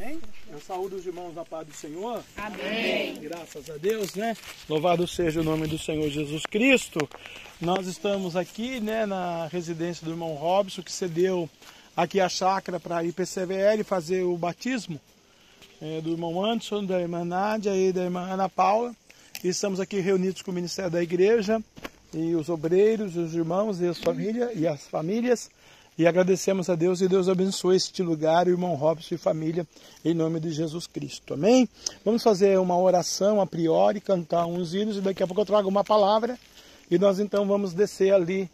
Amém? Eu saúdo os irmãos na paz do Senhor. Amém. Graças a Deus, né? Louvado seja o nome do Senhor Jesus Cristo. Nós estamos aqui, né, na residência do irmão Robson, que cedeu aqui a chácara para ir PCVL fazer o batismo é, do irmão Anderson, da irmã Nádia e da irmã Ana Paula. E estamos aqui reunidos com o Ministério da Igreja e os obreiros, os irmãos e as famílias e as famílias. E agradecemos a Deus e Deus abençoe este lugar, o irmão Robson e família, em nome de Jesus Cristo. Amém? Vamos fazer uma oração a priori, cantar uns hinos e daqui a pouco eu trago uma palavra. E nós então vamos descer ali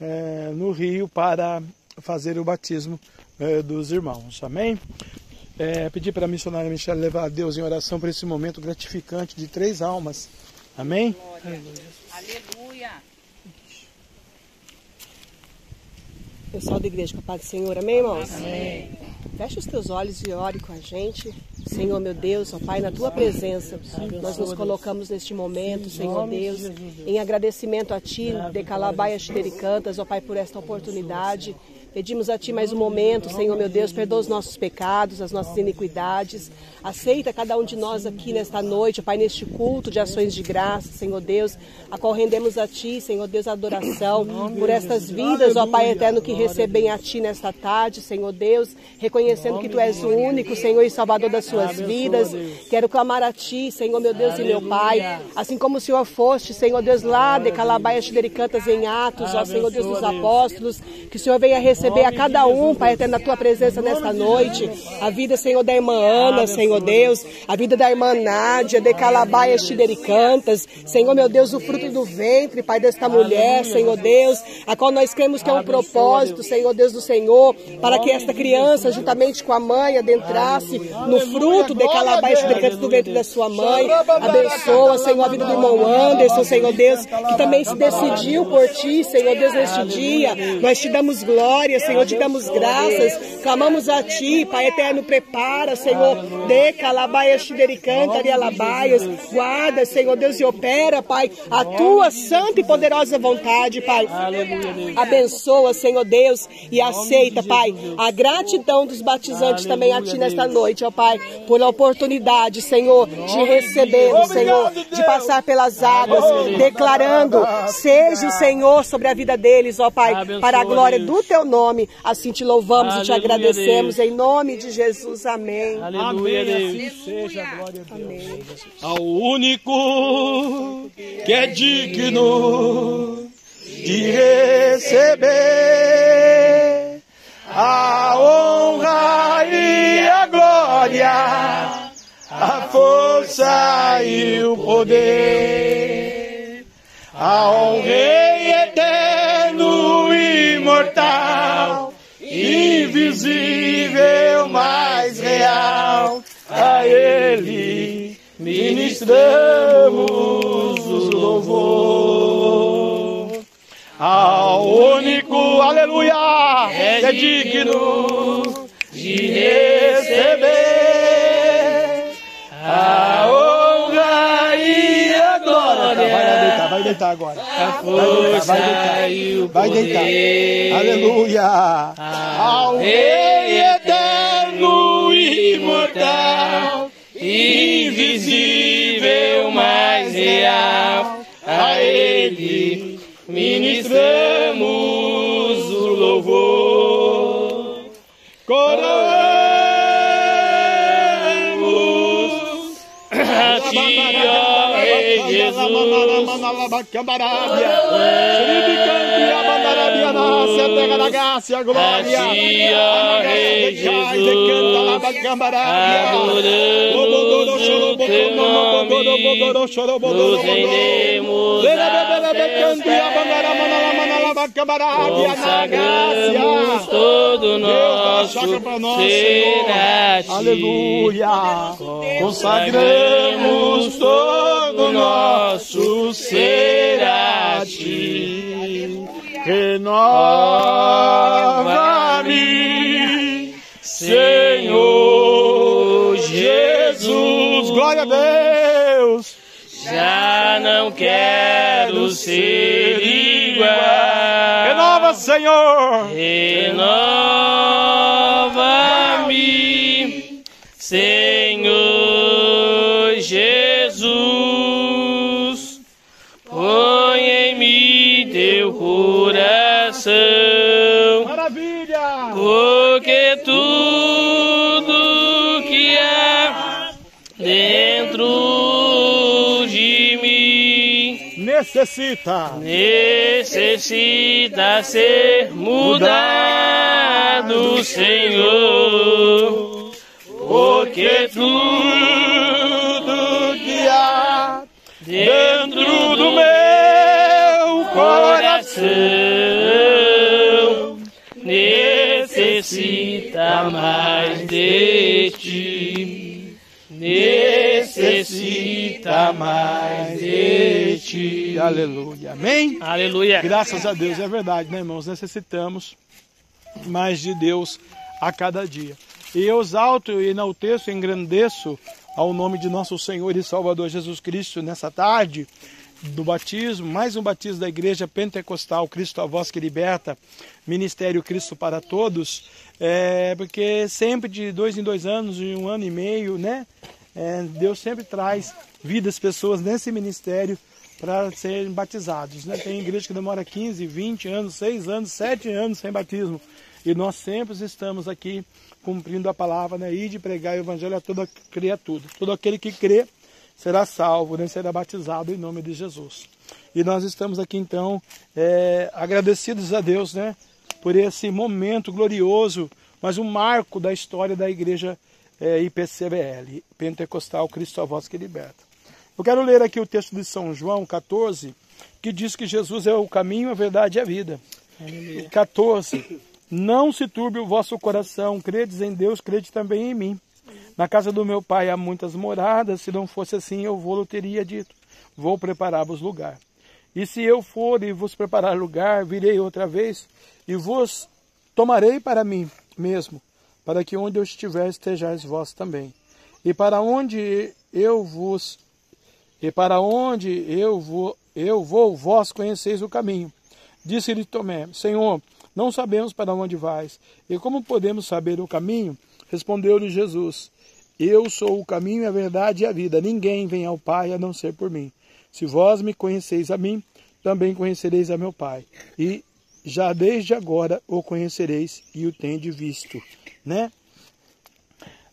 é, no rio para fazer o batismo é, dos irmãos. Amém? É, pedir para a missionária Michelle levar a Deus em oração para esse momento gratificante de três almas. Amém? Glória. Aleluia. Pessoal da igreja, com a paz do Senhor, amém, irmãos? Amém. Feche os teus olhos e ore com a gente. Senhor, meu Deus, ó Pai, na tua presença, nós nos colocamos neste momento, Senhor Deus, em agradecimento a Ti, de Calabaia Cantas, ó Pai, por esta oportunidade. Pedimos a Ti mais um momento, Senhor meu Deus, perdoa os nossos pecados, as nossas iniquidades. Aceita cada um de nós aqui nesta noite, Pai, neste culto de ações de graça, Senhor Deus, a qual rendemos a Ti, Senhor Deus, a adoração por estas vidas, ó Pai eterno, que recebem a Ti nesta tarde, Senhor Deus, reconhecendo que Tu és o único, Senhor e Salvador das suas vidas. Quero clamar a Ti, Senhor meu Deus e meu Pai, assim como o Senhor foste, Senhor Deus, lá de Calabaia Cantas em Atos, ó Senhor Deus dos apóstolos, que o Senhor venha receber receber a cada um, Pai, até na tua presença nesta noite. A vida, Senhor, da irmã Ana, Senhor Deus. A vida da irmã Nádia, de Calabaia Cantas. Senhor, meu Deus, o fruto do ventre, Pai, desta mulher, Senhor Deus, a qual nós cremos que é um propósito, Senhor Deus do Senhor, para que esta criança, juntamente com a mãe, adentrasse no fruto de Calabaia Cantas do ventre da sua mãe. Abençoa, Senhor, a vida do irmão Anderson, Senhor Deus, que também se decidiu por ti, Senhor Deus, neste dia. Nós te damos glória Senhor, te damos graças, clamamos a Ti, Pai eterno, prepara, Senhor, de calabaias, tidericanta, alabaias, guarda, Senhor Deus, e opera, Pai, a Tua santa e poderosa vontade, Pai. Abençoa, Senhor Deus, e aceita, Pai, a gratidão dos batizantes também a Ti nesta noite, ó Pai, por a oportunidade, Senhor, de receber, Senhor, de passar pelas águas, declarando, seja o Senhor sobre a vida deles, ó Pai, para a glória do Teu nome nome. Assim te louvamos Aleluia, e te agradecemos. Deus. Em nome de Jesus. Amém. Aleluia, Amém. Deus. Assim seja a glória a Deus. Amém. Ao único que é digno de receber a honra e a glória, a força e o poder, ao Rei eterno e imortal, invisível, mais real, a Ele ministramos o louvor. Ao único, aleluia, é, é digno de receber a deitar agora. A força vai deitar, e o vai deitar. Aleluia. Ao Rei eterno e imortal, invisível, mais real, a Ele ministramos Rei Jesus. Alabacabarábia. Sribicanti Abandarabia nasce terra da graça glória. Rei Jesus. Canta Alabacabarábia. Adoramos o teu nome. Nos rendemos Consagramos todo nosso ser a ti. Aleluia. Consagramos todo nosso ser a ti. Renova-me, Senhor Jesus. Glória a Deus. Já não quero ser igual. Renova, Senhor. Renova-me, Necessita. necessita ser mudado, Senhor, porque tudo que há dentro do meu coração necessita mais de ti, necessita mais de ti. Aleluia. Amém? Aleluia. Graças a Deus, é verdade, né, irmãos? Necessitamos mais de Deus a cada dia. E eu exalto, enalteço, engrandeço ao nome de nosso Senhor e Salvador Jesus Cristo nessa tarde do batismo, mais um batismo da Igreja Pentecostal Cristo a Voz que Liberta, Ministério Cristo para Todos, é, porque sempre de dois em dois anos, de um ano e meio, né? é, Deus sempre traz vidas, pessoas nesse ministério para serem batizados. Né? Tem igreja que demora 15, 20 anos, 6 anos, 7 anos sem batismo. E nós sempre estamos aqui cumprindo a palavra, né? E de pregar o evangelho a toda criatura. Todo aquele que crê será salvo, né? será batizado em nome de Jesus. E nós estamos aqui então é, agradecidos a Deus, né? Por esse momento glorioso, mas um marco da história da igreja é, IPCBL, Pentecostal Cristo a Voz que Liberta. Eu quero ler aqui o texto de São João 14, que diz que Jesus é o caminho, a verdade e a vida. 14. Não se turbe o vosso coração, credes em Deus, crede também em mim. Na casa do meu pai há muitas moradas, se não fosse assim eu vou-lo teria dito. Vou preparar-vos lugar. E se eu for e vos preparar lugar, virei outra vez e vos tomarei para mim mesmo, para que onde eu estiver estejais vós também. E para onde eu vos e para onde eu vou, eu vou, vós conheceis o caminho. Disse-lhe Tomé: Senhor, não sabemos para onde vais. E como podemos saber o caminho? Respondeu-lhe Jesus: Eu sou o caminho, a verdade e a vida. Ninguém vem ao Pai a não ser por mim. Se vós me conheceis a mim, também conhecereis a meu Pai. E já desde agora o conhecereis e o tende visto, né?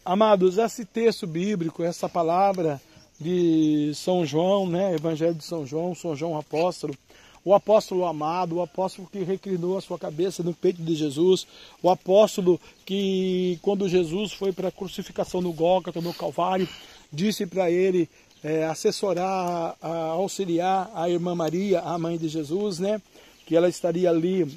Amados, esse texto bíblico, essa palavra de São João, né? Evangelho de São João, São João apóstolo, o apóstolo amado, o apóstolo que reclinou a sua cabeça no peito de Jesus, o apóstolo que, quando Jesus foi para a crucificação no Gólgota, no Calvário, disse para ele é, assessorar, a, auxiliar a irmã Maria, a mãe de Jesus, né? Que ela estaria ali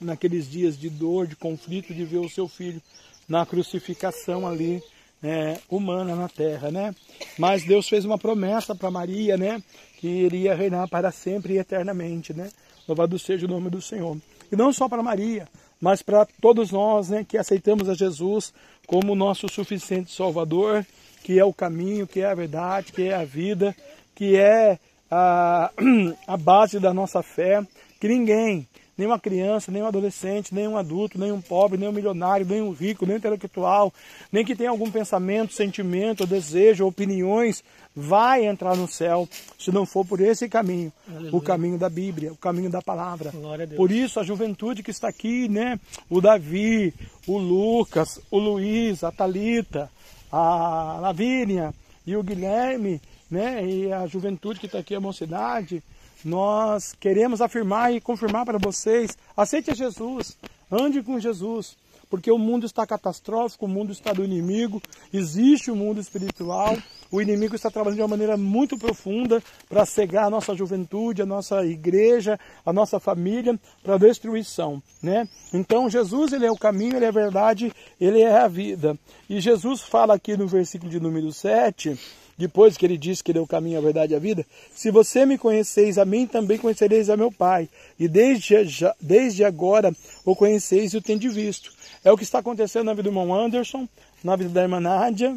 naqueles dias de dor, de conflito, de ver o seu filho na crucificação ali é, humana na terra, né? Mas Deus fez uma promessa para Maria, né? Que iria reinar para sempre e eternamente, né? Louvado seja o nome do Senhor. E não só para Maria, mas para todos nós, né? Que aceitamos a Jesus como nosso suficiente Salvador, que é o caminho, que é a verdade, que é a vida, que é a, a base da nossa fé, que ninguém nenhuma criança, nenhum adolescente, nenhum adulto, nenhum pobre, nenhum milionário, nenhum rico, nenhum intelectual, nem que tenha algum pensamento, sentimento, desejo, opiniões, vai entrar no céu se não for por esse caminho, Aleluia. o caminho da Bíblia, o caminho da palavra. Por isso a juventude que está aqui, né, o Davi, o Lucas, o Luiz, a Talita, a Lavínia e o Guilherme, né, e a juventude que está aqui, a mocidade, nós queremos afirmar e confirmar para vocês: aceite Jesus, ande com Jesus, porque o mundo está catastrófico, o mundo está do inimigo, existe o um mundo espiritual, o inimigo está trabalhando de uma maneira muito profunda para cegar a nossa juventude, a nossa igreja, a nossa família para destruição, né? Então Jesus ele é o caminho, ele é a verdade, ele é a vida. E Jesus fala aqui no versículo de número 7, depois que ele disse que ele é o caminho, a verdade e a vida, se você me conheceis a mim, também conhecereis a meu Pai. E desde, desde agora o conheceis e o tendes visto. É o que está acontecendo na vida do irmão Anderson, na vida da irmã Nádia,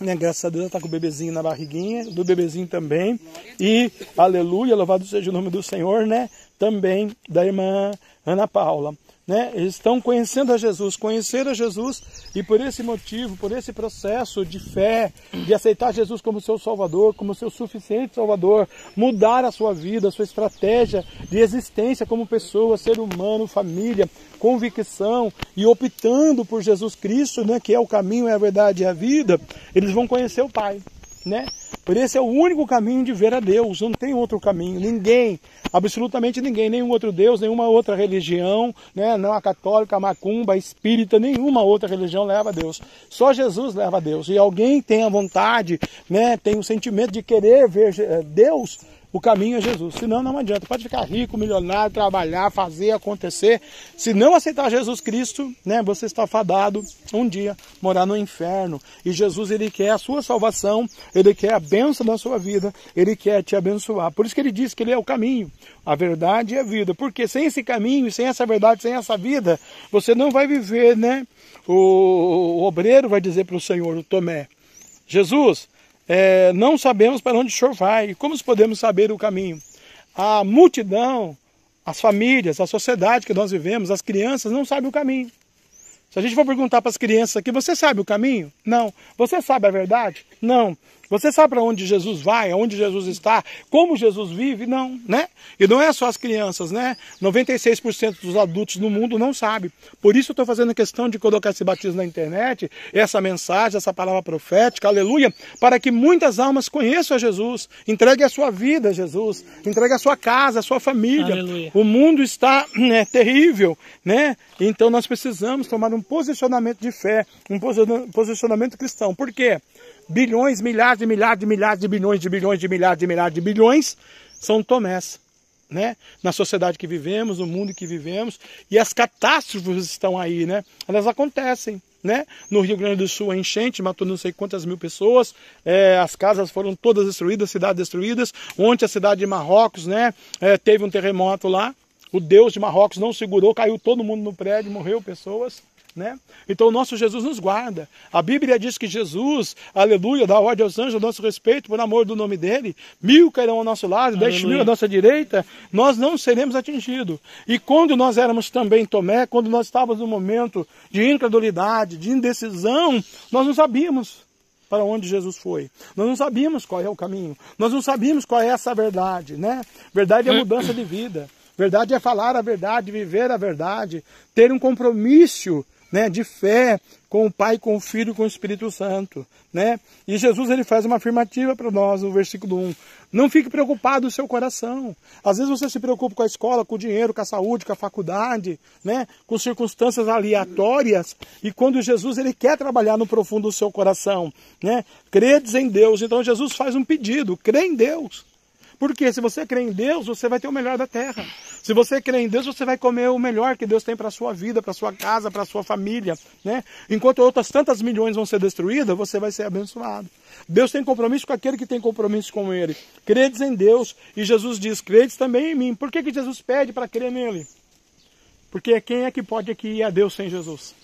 né, graças a Deus, está com o bebezinho na barriguinha, do bebezinho também. E, aleluia, louvado seja o nome do Senhor, né? Também da irmã Ana Paula. Né? Eles estão conhecendo a Jesus, conhecer a Jesus e por esse motivo, por esse processo de fé, de aceitar Jesus como seu Salvador, como seu suficiente Salvador, mudar a sua vida, a sua estratégia de existência como pessoa, ser humano, família, convicção e optando por Jesus Cristo, né? Que é o caminho, é a verdade e a vida, eles vão conhecer o Pai, né? Por esse é o único caminho de ver a Deus, não tem outro caminho. Ninguém, absolutamente ninguém, nenhum outro Deus, nenhuma outra religião, né? não a católica, a macumba, a espírita, nenhuma outra religião leva a Deus. Só Jesus leva a Deus. E alguém tem a vontade, né? tem o sentimento de querer ver eh, Deus, o caminho é Jesus. Senão não adianta. Pode ficar rico, milionário, trabalhar, fazer acontecer. Se não aceitar Jesus Cristo, né, você está fadado um dia morar no inferno. E Jesus ele quer a sua salvação, ele quer a bênção da sua vida, ele quer te abençoar. Por isso que ele diz que ele é o caminho, a verdade e a vida. Porque sem esse caminho, sem essa verdade, sem essa vida, você não vai viver, né? O, o obreiro vai dizer para o Senhor, o Tomé, Jesus, é, não sabemos para onde o Senhor vai. Como podemos saber o caminho? A multidão, as famílias, a sociedade que nós vivemos, as crianças não sabem o caminho. Se a gente for perguntar para as crianças aqui, você sabe o caminho? Não. Você sabe a verdade? Não. Você sabe para onde Jesus vai, aonde Jesus está, como Jesus vive? Não, né? E não é só as crianças, né? 96% dos adultos no mundo não sabe. Por isso eu estou fazendo questão de colocar esse batismo na internet, essa mensagem, essa palavra profética, aleluia, para que muitas almas conheçam a Jesus, entregue a sua vida a Jesus, entregue a sua casa, a sua família. Aleluia. O mundo está né, terrível, né? Então nós precisamos tomar um posicionamento de fé, um posicionamento cristão. Por quê? bilhões, milhares de milhares de milhares de bilhões de bilhões de milhares de milhares de bilhões são tomés. Né? Na sociedade que vivemos, no mundo que vivemos, e as catástrofes estão aí, né? Elas acontecem, né? No Rio Grande do Sul, a enchente matou não sei quantas mil pessoas, é, as casas foram todas destruídas, cidades destruídas. Ontem a cidade de Marrocos, né? É, teve um terremoto lá. O Deus de Marrocos não segurou, caiu todo mundo no prédio, morreu pessoas. Né? Então o nosso Jesus nos guarda. A Bíblia diz que Jesus, aleluia, dá ordem aos anjos a nosso respeito, por amor do nome dele. Mil cairão ao nosso lado, aleluia. dez mil à nossa direita, nós não seremos atingidos. E quando nós éramos também Tomé, quando nós estávamos no momento de incredulidade, de indecisão, nós não sabíamos para onde Jesus foi. Nós não sabíamos qual é o caminho. Nós não sabíamos qual é essa verdade, né? Verdade é mudança de vida. Verdade é falar a verdade, viver a verdade, ter um compromisso né, de fé com o Pai, com o Filho com o Espírito Santo. Né? E Jesus ele faz uma afirmativa para nós no versículo 1. Não fique preocupado no seu coração. Às vezes você se preocupa com a escola, com o dinheiro, com a saúde, com a faculdade, né? com circunstâncias aleatórias. E quando Jesus ele quer trabalhar no profundo do seu coração, né? credes em Deus. Então Jesus faz um pedido, crê em Deus. Porque se você crê em Deus, você vai ter o melhor da terra. Se você crê em Deus, você vai comer o melhor que Deus tem para a sua vida, para a sua casa, para a sua família. Né? Enquanto outras tantas milhões vão ser destruídas, você vai ser abençoado. Deus tem compromisso com aquele que tem compromisso com Ele. Credes em Deus. E Jesus diz, credes também em mim. Por que, que Jesus pede para crer nele? Porque quem é que pode aqui ir a Deus sem Jesus?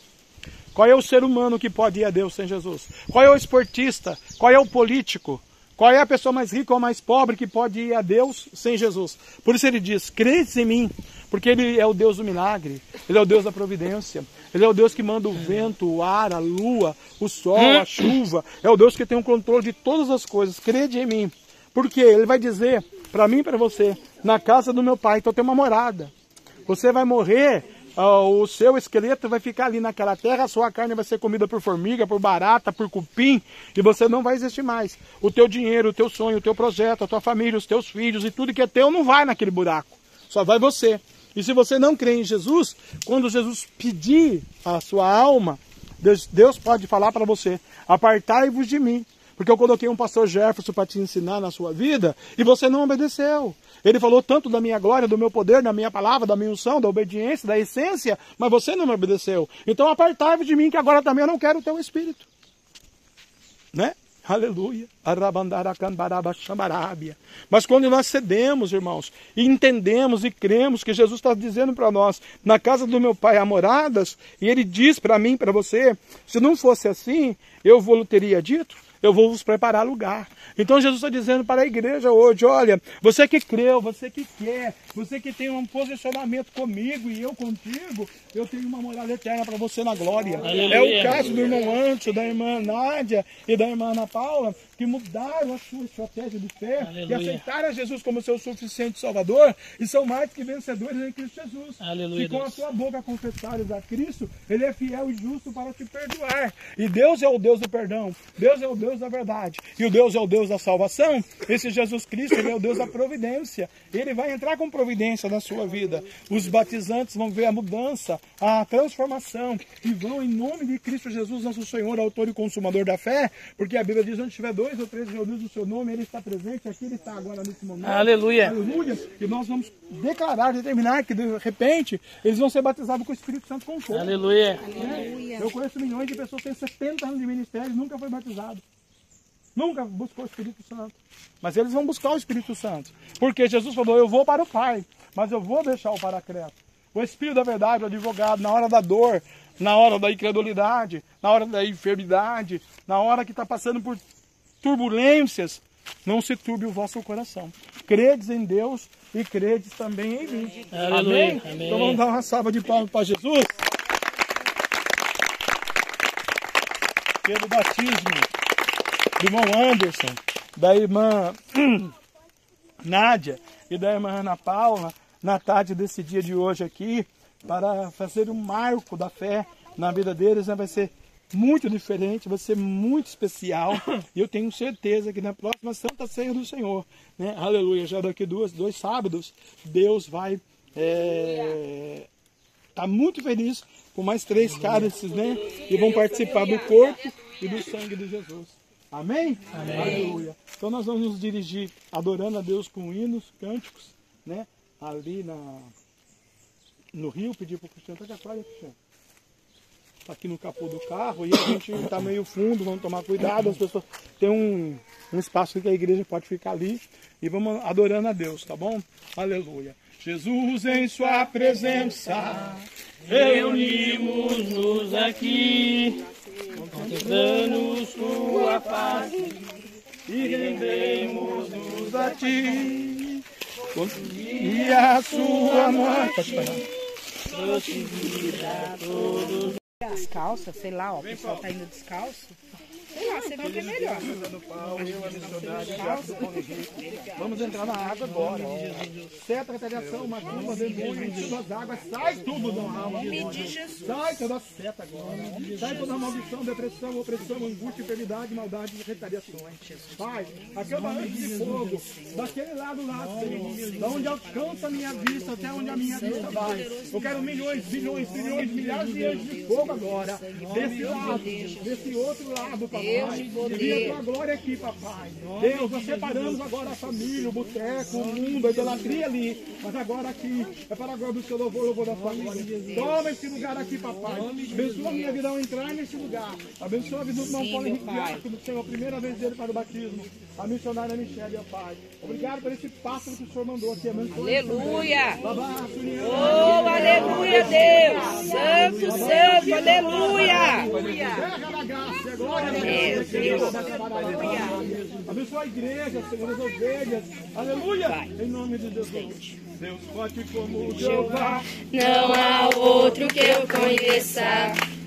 Qual é o ser humano que pode ir a Deus sem Jesus? Qual é o esportista? Qual é o político? Qual é a pessoa mais rica ou mais pobre que pode ir a Deus sem Jesus? Por isso ele diz: credes em mim, porque ele é o Deus do milagre, ele é o Deus da providência, ele é o Deus que manda o vento, o ar, a lua, o sol, a chuva, é o Deus que tem o controle de todas as coisas. Crede em mim, porque ele vai dizer para mim e para você: na casa do meu pai, então tem uma morada. Você vai morrer o seu esqueleto vai ficar ali naquela terra, a sua carne vai ser comida por formiga, por barata, por cupim, e você não vai existir mais. O teu dinheiro, o teu sonho, o teu projeto, a tua família, os teus filhos e tudo que é teu não vai naquele buraco. Só vai você. E se você não crê em Jesus, quando Jesus pedir a sua alma, Deus, Deus pode falar para você: apartai-vos de mim, porque eu coloquei um pastor Jefferson para te ensinar na sua vida e você não obedeceu. Ele falou tanto da minha glória, do meu poder, da minha palavra, da minha unção, da obediência, da essência, mas você não me obedeceu. Então apartai-vos de mim, que agora também eu não quero o teu espírito. Né? Aleluia. Mas quando nós cedemos, irmãos, e entendemos e cremos que Jesus está dizendo para nós, na casa do meu pai há moradas, e ele diz para mim, para você, se não fosse assim, eu vou teria dito, eu vou vos preparar lugar. Então Jesus está dizendo para a igreja hoje: olha, você que creu, você que quer, você que tem um posicionamento comigo e eu contigo, eu tenho uma morada eterna para você na glória. Aleluia. É o caso do irmão Ancho, da irmã Nádia e da irmã Ana Paula, que mudaram a sua estratégia de fé Aleluia. e aceitaram Jesus como seu suficiente Salvador e são mais que vencedores em Cristo Jesus. Aleluia, com a sua boca confessares a Cristo, Ele é fiel e justo para te perdoar. E Deus é o Deus do perdão, Deus é o Deus da verdade e o Deus é o Deus da salvação. Esse Jesus Cristo é o Deus da providência. Ele vai entrar com providência na sua vida. Os batizantes vão ver a mudança, a transformação e vão, em nome de Cristo Jesus, nosso Senhor, autor e consumador da fé, porque a Bíblia diz: onde tiver dois ou três reunidos no seu nome, Ele está presente. Aqui Ele está agora nesse momento. Aleluia. Aleluia. E nós vamos declarar, determinar que de repente eles vão ser batizados com o Espírito Santo com fogo. Aleluia. Aleluia. Eu conheço milhões de pessoas que têm 70 anos de ministério e nunca foi batizado. Nunca buscou o Espírito Santo. Mas eles vão buscar o Espírito Santo. Porque Jesus falou: Eu vou para o Pai, mas eu vou deixar o Paracleto. O Espírito da Verdade, o advogado, na hora da dor, na hora da incredulidade, na hora da enfermidade, na hora que está passando por turbulências, não se turbe o vosso coração. Credes em Deus e credes também em mim. Amém? Amém? Então vamos dar uma salva de palmas para Jesus. Pelo batismo do irmão Anderson, da irmã Nádia e da irmã Ana Paula, na tarde desse dia de hoje aqui, para fazer um marco da fé na vida deles, né? vai ser muito diferente, vai ser muito especial. E eu tenho certeza que na próxima Santa Ceia do Senhor, né? aleluia, já daqui duas, dois sábados, Deus vai estar é, tá muito feliz com mais três cálices, né? E vão participar do corpo e do sangue de Jesus. Amém? Amém? Aleluia. Então nós vamos nos dirigir adorando a Deus com hinos, cânticos, né? Ali na, no rio, pedir para o Cristiano, tá aqui fora, Cristiano. Tá aqui no capô do carro e a gente está meio fundo, vamos tomar cuidado, as pessoas. Tem um, um espaço que a igreja pode ficar ali e vamos adorando a Deus, tá bom? Aleluia. Jesus em sua presença, reunimos-nos aqui contemplando sua face e rendemos-nos a ti. E a sua morte trouxe vida todos. Descalça, sei lá, ó, o pessoal tá indo descalço. Sei lá, você melhor. Vamos entrar na água agora. Seta, retaliação, macumba, demônio, suas águas, sai tudo da alma. Sai toda seta agora. Sai toda maldição, depressão, opressão, angústia, enfermidade, maldade e retaliações. Pai, aquele barranco de fogo, daquele lado lá, Senhor, da onde alcança a minha vista, até onde a minha vista vai. Eu quero milhões, bilhões, trilhões, milhares de anjos de fogo agora. Desse lado, desse outro lado, Pai Envia a tua glória aqui, papai. Deus, nós separamos agora a família, o boteco, o mundo, a idolatria ali. Mas agora aqui é para a glória do seu louvor, louvor da glória. Toma esse lugar aqui, papai. Abençoa a minha vida ao entrar nesse lugar. Abençoa a vida do irmão Paulo Henrique Diácono, Senhor, a primeira vez dele para o batismo. A missionária Michelle, ó Pai. Obrigado por esse pássaro que o Senhor mandou aqui. Aleluia. Oh, aleluia, Deus. Santo, santo, aleluia. Abençoa a igreja, Senhor, as ovelhas. Aleluia. Em nome de Jesus. Deus forte como Jeová. Não há outro que eu conheça.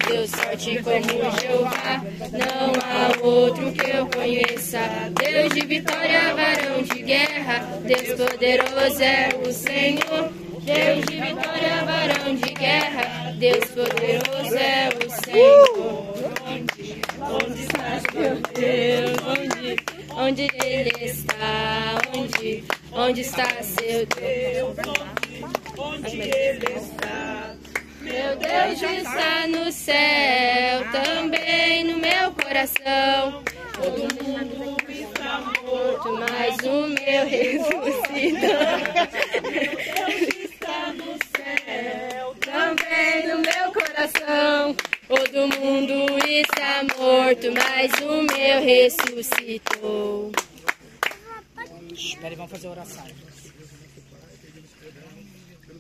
Deus forte como Jeová. Não outro que eu conheça. Deus de vitória, varão de guerra. Deus poderoso é o Senhor. Deus de vitória, varão de guerra. Deus poderoso é o Senhor. Onde, onde está meu Deus? Onde, onde Ele está? Onde, onde está seu Deus? Onde Ele está? Meu Deus está no céu, também no meu coração. Todo mundo está morto, mas o meu ressuscita. Deus está no céu, também no meu coração. Todo mundo está morto, mas o meu ressuscitou. Espera, vamos fazer oração.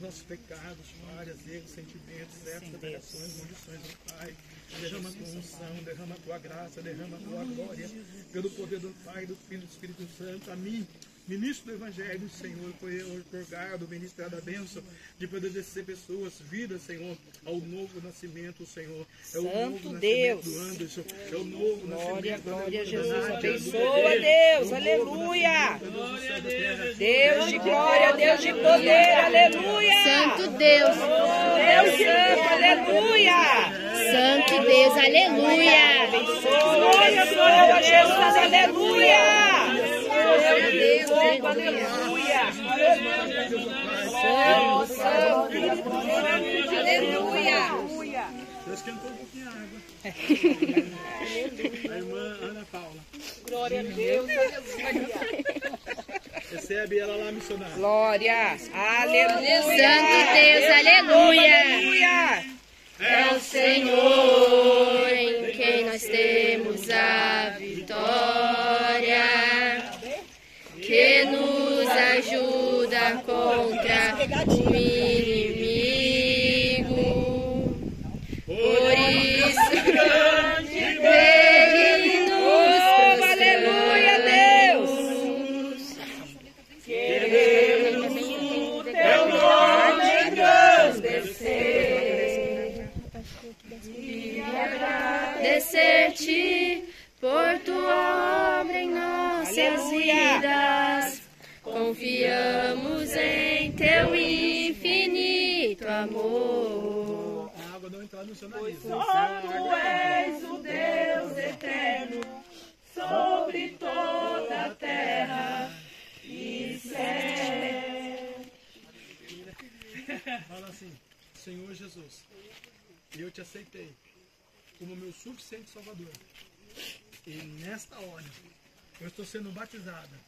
nossos pecados, falhas, erros, sentimentos, certas aberrações, maldições, ó Pai. Derrama a tua unção, derrama a tua graça, derrama a tua glória, pelo poder do Pai, do Filho e do Espírito Santo. A mim, ministro do Evangelho, Senhor, foi otorgado, ministrado a bênção de poder descer pessoas, vidas, Senhor, ao novo nascimento, Senhor. É o Santo novo Deus. nascimento do Anderson, é o novo Glória, nascimento glória a Jesus. Abençoa, Deus. Aleluia. Deus de glória, Deus de poder. Aleluia. Santo Deus, Deus santo. Aleluia. Santo Deus, aleluia. Glória, glória a Jesus. Aleluia. Deus, Aleluia. Aleluia. Deus esquentou um pouquinho a água. a irmã Ana Paula. Glória a Deus. Recebe ela lá, missionária. Glória. Aleluia. Santo Deus, aleluia. Aleluia. É o Senhor em quem nós temos a vitória, contra nariz. Só tu és o Deus eterno sobre toda a terra e céu. Fala assim, Senhor Jesus, eu te aceitei como meu suficiente Salvador. E nesta hora, eu estou sendo batizada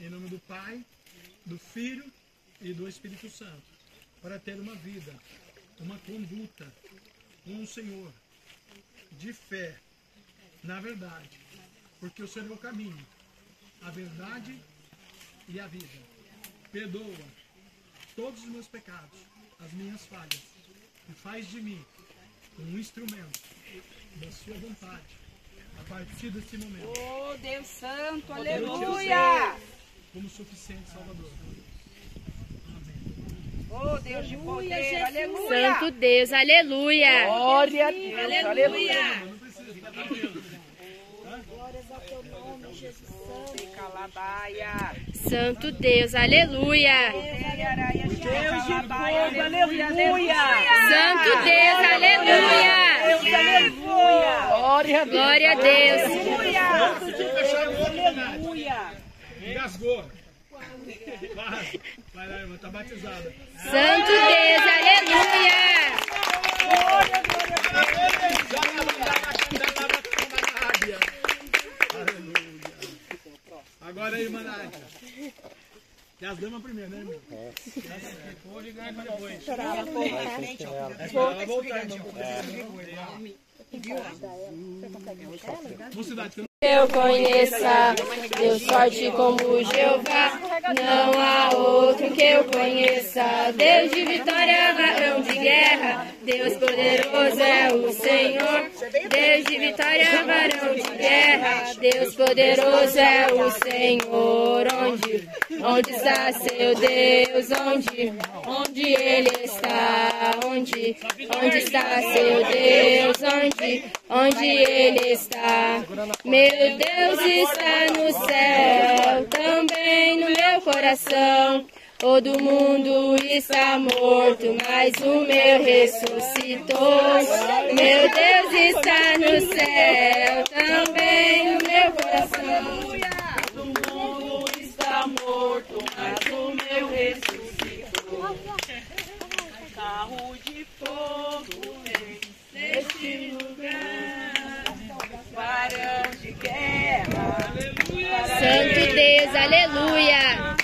em nome do Pai, do Filho e do Espírito Santo, para ter uma vida, uma conduta, um Senhor de fé, na verdade, porque o Senhor é o caminho, a verdade e a vida. Perdoa todos os meus pecados, as minhas falhas, e faz de mim um instrumento da sua vontade, a partir desse momento, Oh, Deus Santo, aleluia. como suficiente Salvador. Oh, Deus de poder, aleluia. Santo Deus, aleluia. Glória a Deus, aleluia. Calabaia. Santo Deus, aleluia. Deus de fogo, aleluia. Santo Deus, aleluia. Aleluia. Glória a Deus. Aleluia. Engasgou. Vai, vai lá, irmã, tá batizada. Santo Deus, aleluia. Agora aí, irmã Nádia. E as damas primeiro, né, irmão? Hoje ganha para depois. Esperar ela voltar, irmão. Que eu Eu conheça, Deus forte como Jeová, não há outro que eu conheça. Deus de vitória, varão de guerra, Deus poderoso é o Senhor. Deus de vitória, varão de guerra, Deus poderoso é o Senhor. Onde, onde está seu Deus? Onde, onde Ele está? Onde, onde está seu Deus? Onde, onde Ele está? Meu Deus está no céu, também no meu coração. Todo mundo está morto, mas o meu ressuscitou. Meu Deus está no céu, também no meu coração. O mundo está morto, mas o meu ressuscitou. Carro de fogo neste lugar. Varão de guerra. Santo Deus, aleluia.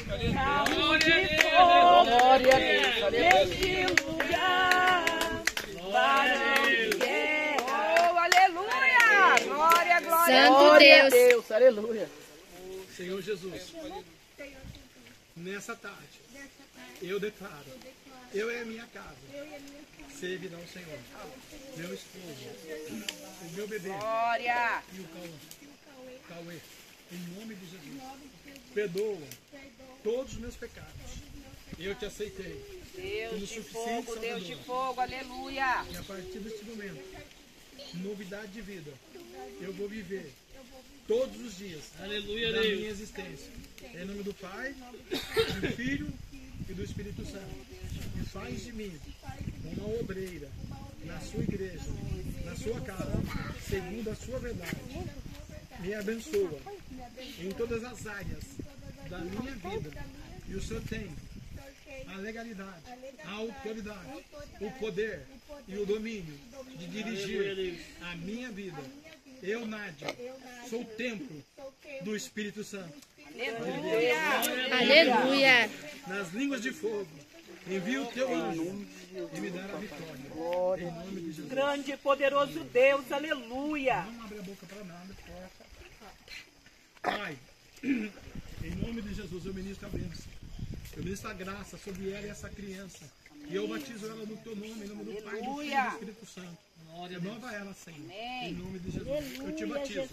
Fogo. Glória a Deus. Neste lugar. Varão de guerra. Oh, aleluia. Glória, glória. Santo Deus. Senhor Jesus. nessa tarde, eu declaro, eu e a minha casa, servirão ao Senhor. Meu esposo, o meu bebê Glória. e o Cauã. Cauê, em nome de Jesus, perdoa todos os meus pecados. Eu te aceitei. Deus de fogo, Deus de fogo, aleluia. E a partir deste momento, novidade de vida, eu vou viver todos os dias Aleluia, da Deus. minha existência. Em nome do Pai, do Filho e do Espírito Santo. E faz de mim uma obreira na sua igreja, na sua casa, segundo a sua verdade. Me abençoa em todas as áreas da minha vida. E o Senhor tem a legalidade, a autoridade, o poder e o domínio de dirigir a minha vida. Eu, Nádia, sou o templo do Espírito Santo. Aleluia. Nas línguas de fogo, envia o teu anjo e me dará a vitória. Em nome de Jesus. Grande e poderoso Deus, aleluia. Não abre a boca para nada. Pai, em nome de Jesus, eu ministro a bênção. Eu ministro a graça sobre ela e essa criança. E eu batizo ela no teu nome, em nome do Pai, do Filho e do Espírito Santo. Renova ela, Senhor. Em nome de Jesus. Eu te batizo.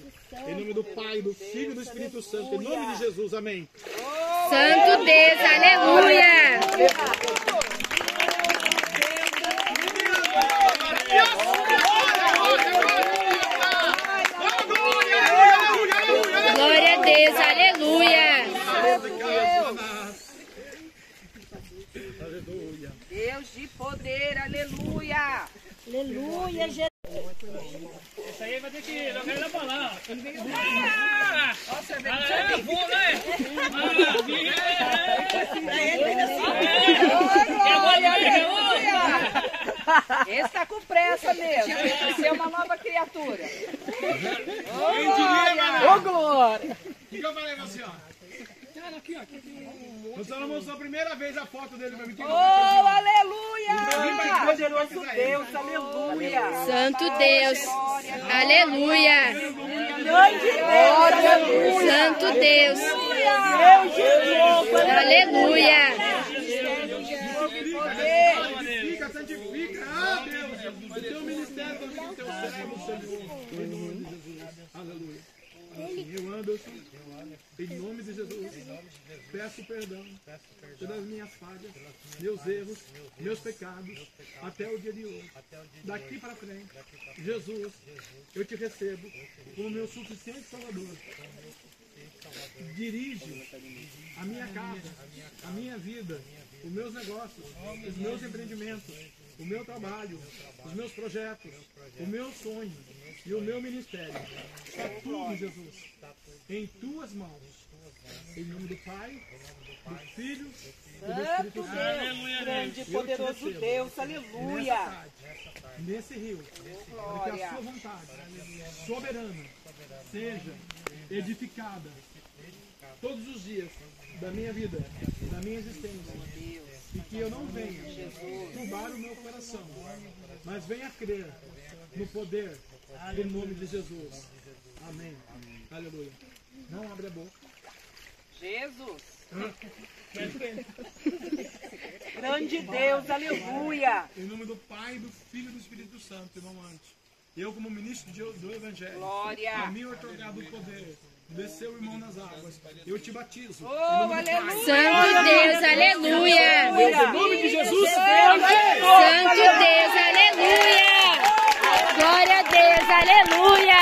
Em nome do Pai, do Filho e do Espírito Santo. Em nome de Jesus. Amém. Santo Deus, aleluia. Glória a Deus, aleluia. Aleluia. Deus de poder, aleluia. Aleluia, Jesus. Isso aí vai ter que. Ir lá pra lá. Ah! Nossa, é é, vou, né? Esse tá com pressa mesmo. Vai ser uma nova criatura. Ô, glória. O que eu falei pra senhora? A senhora mostrou a primeira vez a foto dele pra mim. Oh, aleluia. Poderoso Deus, aleluia. Santo Deus, aleluia. Grande Deus, Santo Deus, aleluia. Santifica, santifica. Ah, Deus. O teu ministério teu servo, Senhor. Jesus. Aleluia. Assim, eu em nome de Jesus, peço perdão pelas minhas falhas, meus erros, meus pecados, até o dia de hoje. Daqui para frente, Jesus, eu te recebo como meu suficiente Salvador. Dirige a minha casa, a minha vida, os meus negócios, os meus empreendimentos, o meu trabalho, os meus projetos, o meu sonho e o meu ministério. Está tudo, Jesus, em tuas mãos. Em nome do Pai, do Filho e do Espírito Santo. Grande e poderoso. Deus, Nessa aleluia. tarde, nesse rio, para que a sua vontade soberana seja edificada todos os dias da minha vida, da minha existência. E que eu não venha turbar o meu coração, mas venha crer no poder do nome de Jesus. Amém. Aleluia. Não abre a boca. Jesus. Grande Deus, aleluia. Em nome do Pai, do Filho e do Espírito Santo, irmão antes. Eu, como ministro do Evangelho, Glória. a mim otorgado o poder, desceu o irmão nas águas. Eu te batizo. Oh, Santo Deus, aleluia. Em nome de Jesus. Santo Deus, aleluia. Glória a Deus, aleluia.